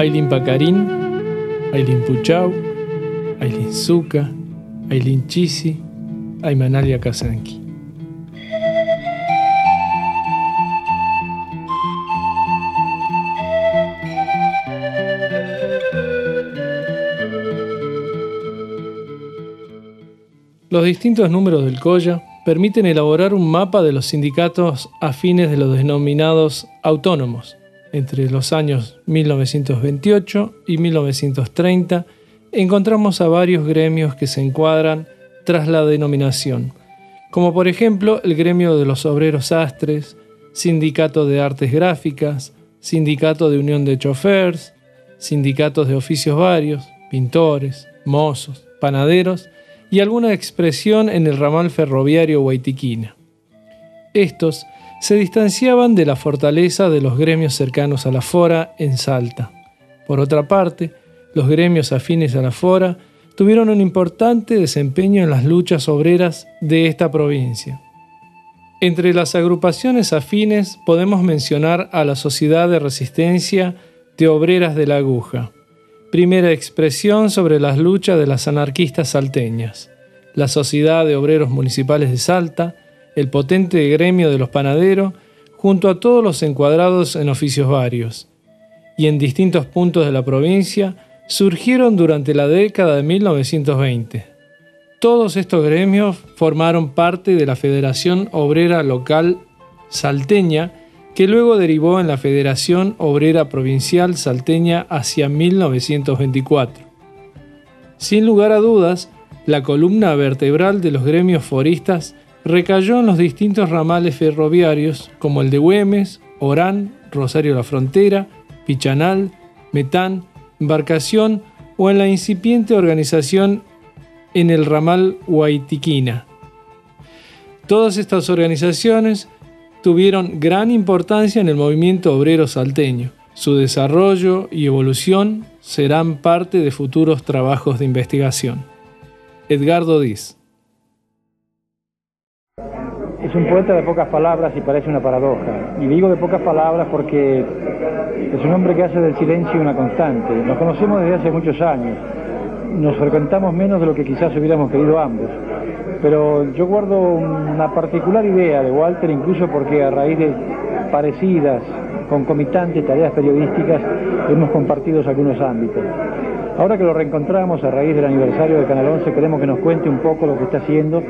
Ailin Pacarín, Ailin Puchau, Ailin Zuka, Ailin Chisi, Aymanalia Kazanki. Los distintos números del COYA permiten elaborar un mapa de los sindicatos afines de los denominados autónomos. Entre los años 1928 y 1930 encontramos a varios gremios que se encuadran tras la denominación, como por ejemplo el gremio de los obreros astres, sindicato de artes gráficas, sindicato de unión de chofers, sindicatos de oficios varios, pintores, mozos, panaderos y alguna expresión en el ramal ferroviario Guaitiquina. Estos se distanciaban de la fortaleza de los gremios cercanos a la Fora en Salta. Por otra parte, los gremios afines a la Fora tuvieron un importante desempeño en las luchas obreras de esta provincia. Entre las agrupaciones afines podemos mencionar a la Sociedad de Resistencia de Obreras de la Aguja, primera expresión sobre las luchas de las anarquistas salteñas, la Sociedad de Obreros Municipales de Salta, el potente gremio de los panaderos, junto a todos los encuadrados en oficios varios. Y en distintos puntos de la provincia surgieron durante la década de 1920. Todos estos gremios formaron parte de la Federación Obrera Local Salteña, que luego derivó en la Federación Obrera Provincial Salteña hacia 1924. Sin lugar a dudas, la columna vertebral de los gremios foristas recayó en los distintos ramales ferroviarios como el de Güemes, Orán, Rosario la Frontera, Pichanal, Metán, Embarcación o en la incipiente organización en el ramal Huaytiquina. Todas estas organizaciones tuvieron gran importancia en el movimiento obrero salteño. Su desarrollo y evolución serán parte de futuros trabajos de investigación. Edgardo Diz. Es un poeta de pocas palabras y parece una paradoja. Y digo de pocas palabras porque es un hombre que hace del silencio una constante. Nos conocemos desde hace muchos años. Nos frecuentamos menos de lo que quizás hubiéramos querido ambos pero yo guardo una particular idea de Walter, incluso porque a raíz de parecidas, concomitantes tareas periodísticas, hemos compartido algunos ámbitos. Ahora que lo reencontramos a raíz del aniversario de Canal 11, queremos que nos cuente un poco lo que está haciendo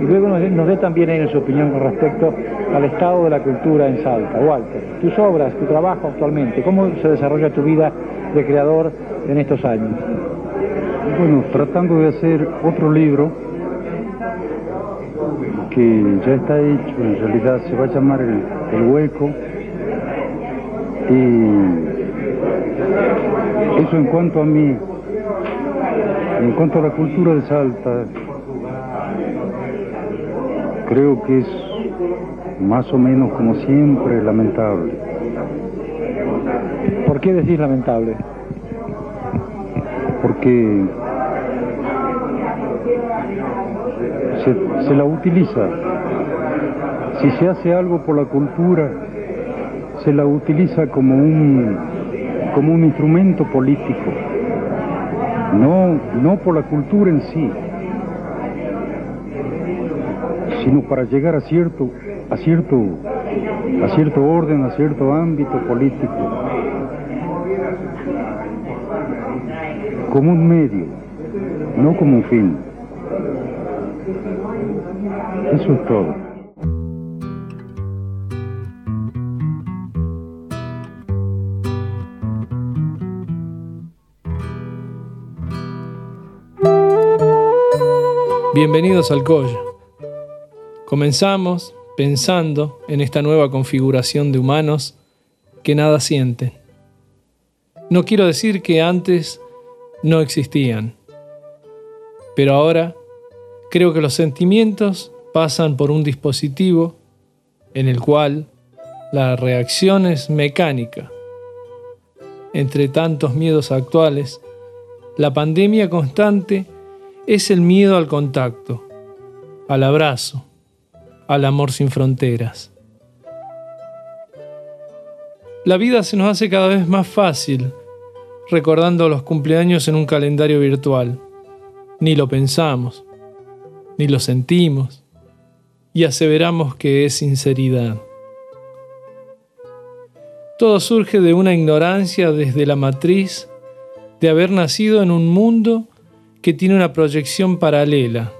y luego nos dé, también en su opinión con respecto al estado de la cultura en Salta. Walter, tus obras, tu trabajo actualmente, ¿cómo se desarrolla tu vida de creador en estos años? Bueno, tratando de hacer otro libro que ya está hecho, en realidad se va a llamar el, hueco. Y eso en cuanto a mí, en cuanto a la cultura de Salta, creo que es más o menos como siempre lamentable. ¿Por qué decís lamentable? Porque se, la utiliza. Si se hace algo por la cultura, se la utiliza como un, como un instrumento político, no, no por la cultura en sí, sino para llegar a cierto, a cierto, a cierto orden, a cierto ámbito político, como un medio, no como un fin. Eso es todo. Bienvenidos al Coya. Comenzamos pensando en esta nueva configuración de humanos que nada sienten. No quiero decir que antes no existían, pero ahora Creo que los sentimientos pasan por un dispositivo en el cual la reacción es mecánica. Entre tantos miedos actuales, la pandemia constante es el miedo al contacto, al abrazo, al amor sin fronteras. La vida se nos hace cada vez más fácil recordando los cumpleaños en un calendario virtual. Ni lo pensamos, ni lo sentimos, y aseveramos que es sinceridad. Todo surge de una ignorancia desde la matriz de haber nacido en un mundo que tiene una proyección paralela.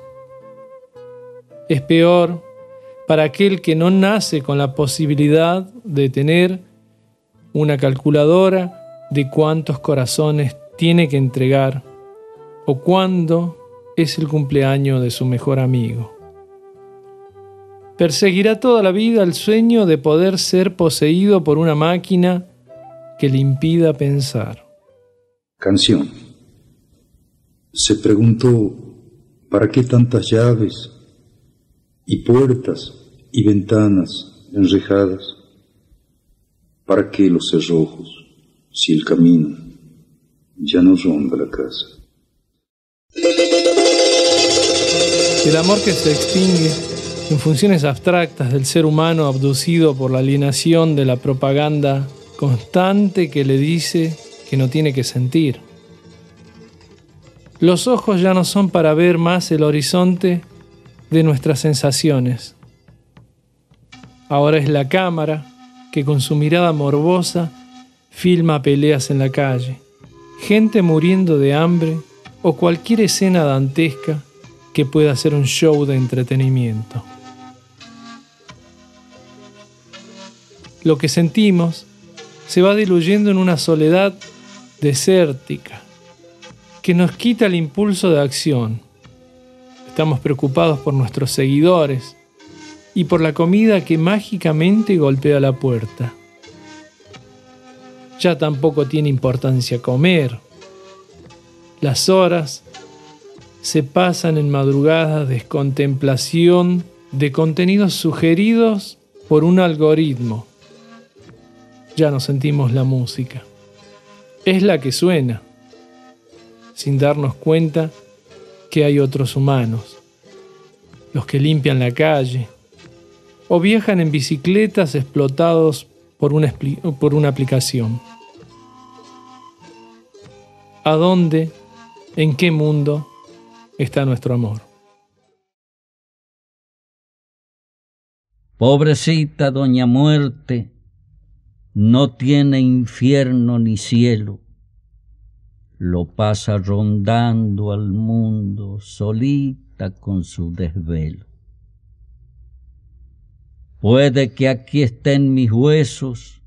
Es peor para aquel que no nace con la posibilidad de tener una calculadora de cuántos corazones tiene que entregar o cuándo es el cumpleaños de su mejor amigo. Perseguirá toda la vida el sueño de poder ser poseído por una máquina que le impida pensar. Canción. Se preguntó, ¿para qué tantas llaves y puertas y ventanas enrejadas? ¿Para qué los cerrojos si el camino ya no ronda la casa? El amor que se extingue en funciones abstractas del ser humano abducido por la alienación de la propaganda constante que le dice que no tiene que sentir. Los ojos ya no son para ver más el horizonte de nuestras sensaciones. Ahora es la cámara que con su mirada morbosa filma peleas en la calle, gente muriendo de hambre o cualquier escena dantesca que pueda ser un show de entretenimiento. Lo que sentimos se va diluyendo en una soledad desértica que nos quita el impulso de acción. Estamos preocupados por nuestros seguidores, y por la comida que mágicamente golpea la puerta. Ya tampoco tiene importancia comer. Las horas se pasan en madrugadas de contemplación de contenidos sugeridos por un algoritmo. Ya no sentimos la música. Es la que suena, sin darnos cuenta que hay otros humanos, los que limpian la calle, o viajan en bicicletas explotados por una, por una aplicación. ¿A dónde, en qué mundo está nuestro amor? Pobrecita doña muerte, no tiene infierno ni cielo, lo pasa rondando al mundo solita con su desvelo. Puede que aquí estén mis huesos,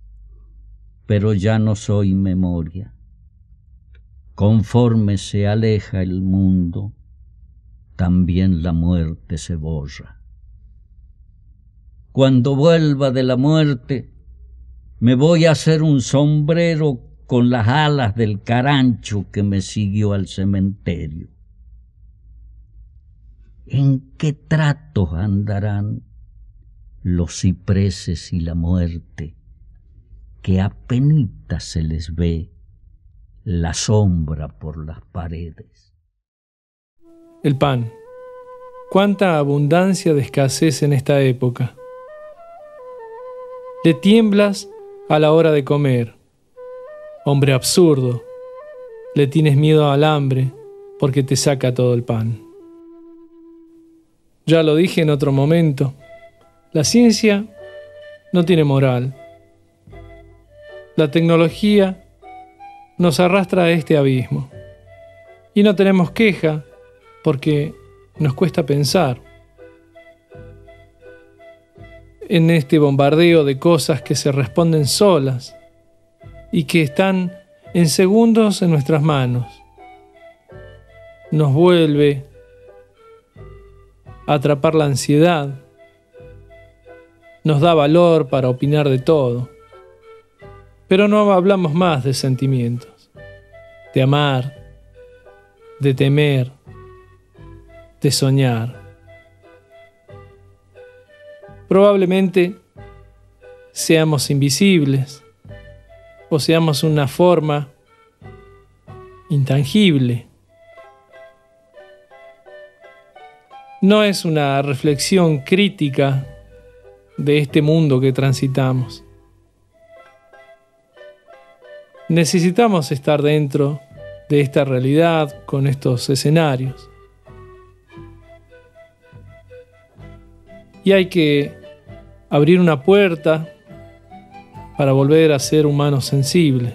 pero ya no soy memoria. Conforme se aleja el mundo, también la muerte se borra. Cuando vuelva de la muerte, me voy a hacer un sombrero con las alas del carancho que me siguió al cementerio. ¿En qué tratos andarán los cipreses y la muerte, que apenas se les ve la sombra por las paredes. El pan. Cuánta abundancia de escasez en esta época. Le tiemblas a la hora de comer. Hombre absurdo. Le tienes miedo al hambre porque te saca todo el pan. Ya lo dije en otro momento. La ciencia no tiene moral. La tecnología nos arrastra a este abismo. Y no tenemos queja porque nos cuesta pensar. En este bombardeo de cosas que se responden solas y que están en segundos en nuestras manos, nos vuelve a atrapar la ansiedad nos da valor para opinar de todo. Pero no hablamos más de sentimientos, de amar, de temer, de soñar. Probablemente seamos invisibles o seamos una forma intangible. No es una reflexión crítica de este mundo que transitamos. necesitamos estar dentro de esta realidad, con estos escenarios. Y hay que abrir una puerta para volver a ser humanos sensibles,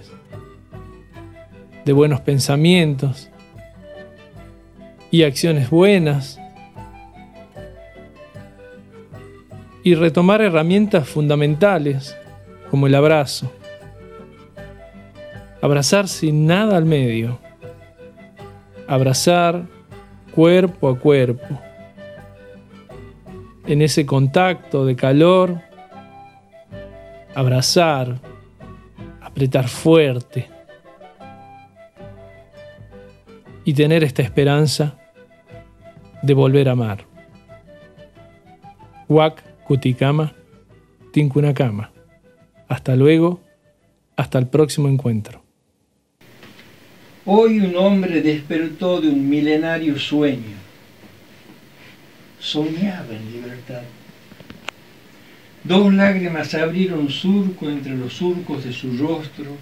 de buenos pensamientos y acciones buenas, y retomar herramientas fundamentales como el abrazo. Abrazar sin nada al medio. Abrazar cuerpo a cuerpo. En ese contacto de calor, abrazar, apretar fuerte y tener esta esperanza de volver a amar. Wak Kutikama, Tinkunakama. Hasta luego, hasta el próximo encuentro. Hoy un hombre despertó de un milenario sueño. Soñaba en libertad. Dos lágrimas abrieron surco entre los surcos de su rostro,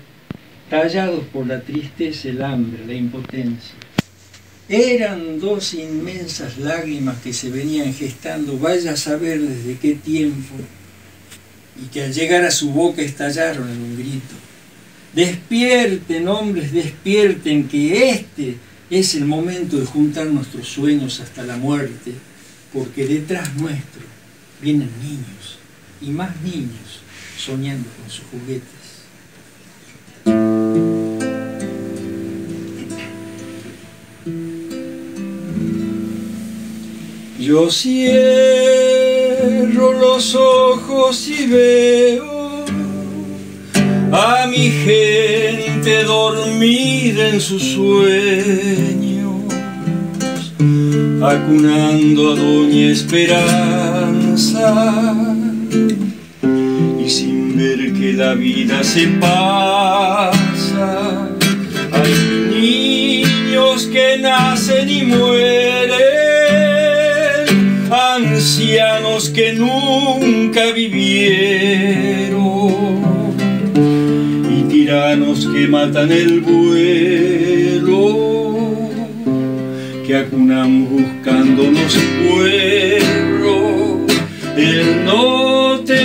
tallados por la tristeza, el hambre, la impotencia. Eran dos inmensas lágrimas que se venían gestando, vaya a saber desde qué tiempo, y que al llegar a su boca estallaron en un grito. Despierten, hombres, despierten, que este es el momento de juntar nuestros sueños hasta la muerte, porque detrás nuestro vienen niños y más niños soñando con sus juguetes. Yo cierro los ojos y veo a mi gente dormida en sus sueños, acunando a Doña Esperanza que la vida se pasa, hay niños que nacen y mueren, ancianos que nunca vivieron que matan el vuelo, que acunan buscándonos pueblo, el no te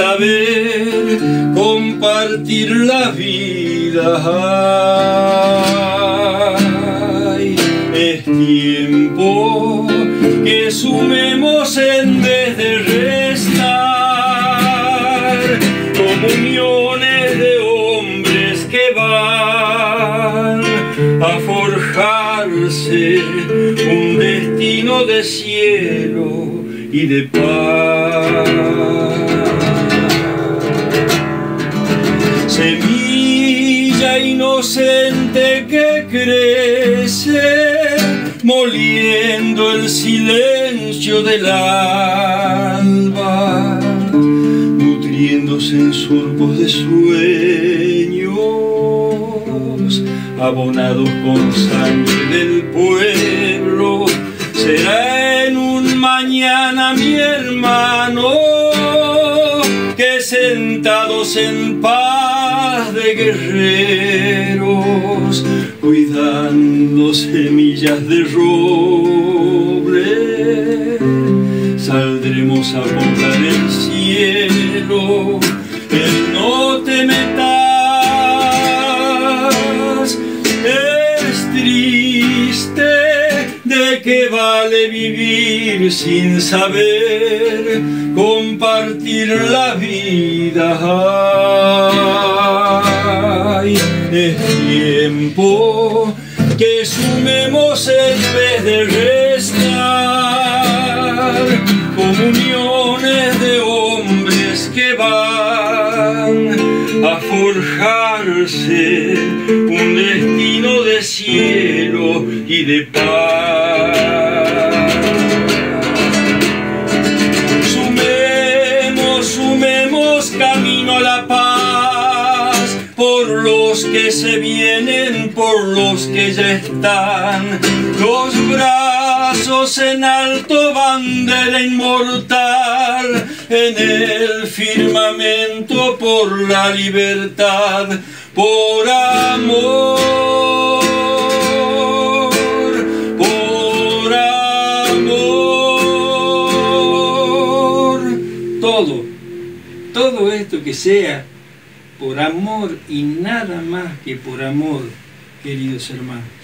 saber compartir la vida tiempo que sumemos en vez de restar comuniones de hombres que van a forjarse un destino de cielo y de paz. Moliendo el silencio del alba, nutriéndose en surcos de sueños, abonados con sangre del pueblo. Será en un mañana mi hermano que sentados en paz de guerreros semillas de roble, saldremos a poblar el cielo, el no te metas, es triste de que vale vivir sin saber compartir la vida. Es tiempo que sumemos en vez de restar comuniones de hombres que van a forjarse un destino de cielo y de paz. Sumemos, sumemos camino a la paz por los que se ya están. Los brazos en alto, bandera inmortal, en el firmamento por la libertad, por amor. Por amor, todo, todo esto que sea por amor y nada más que por amor, queridos hermanos.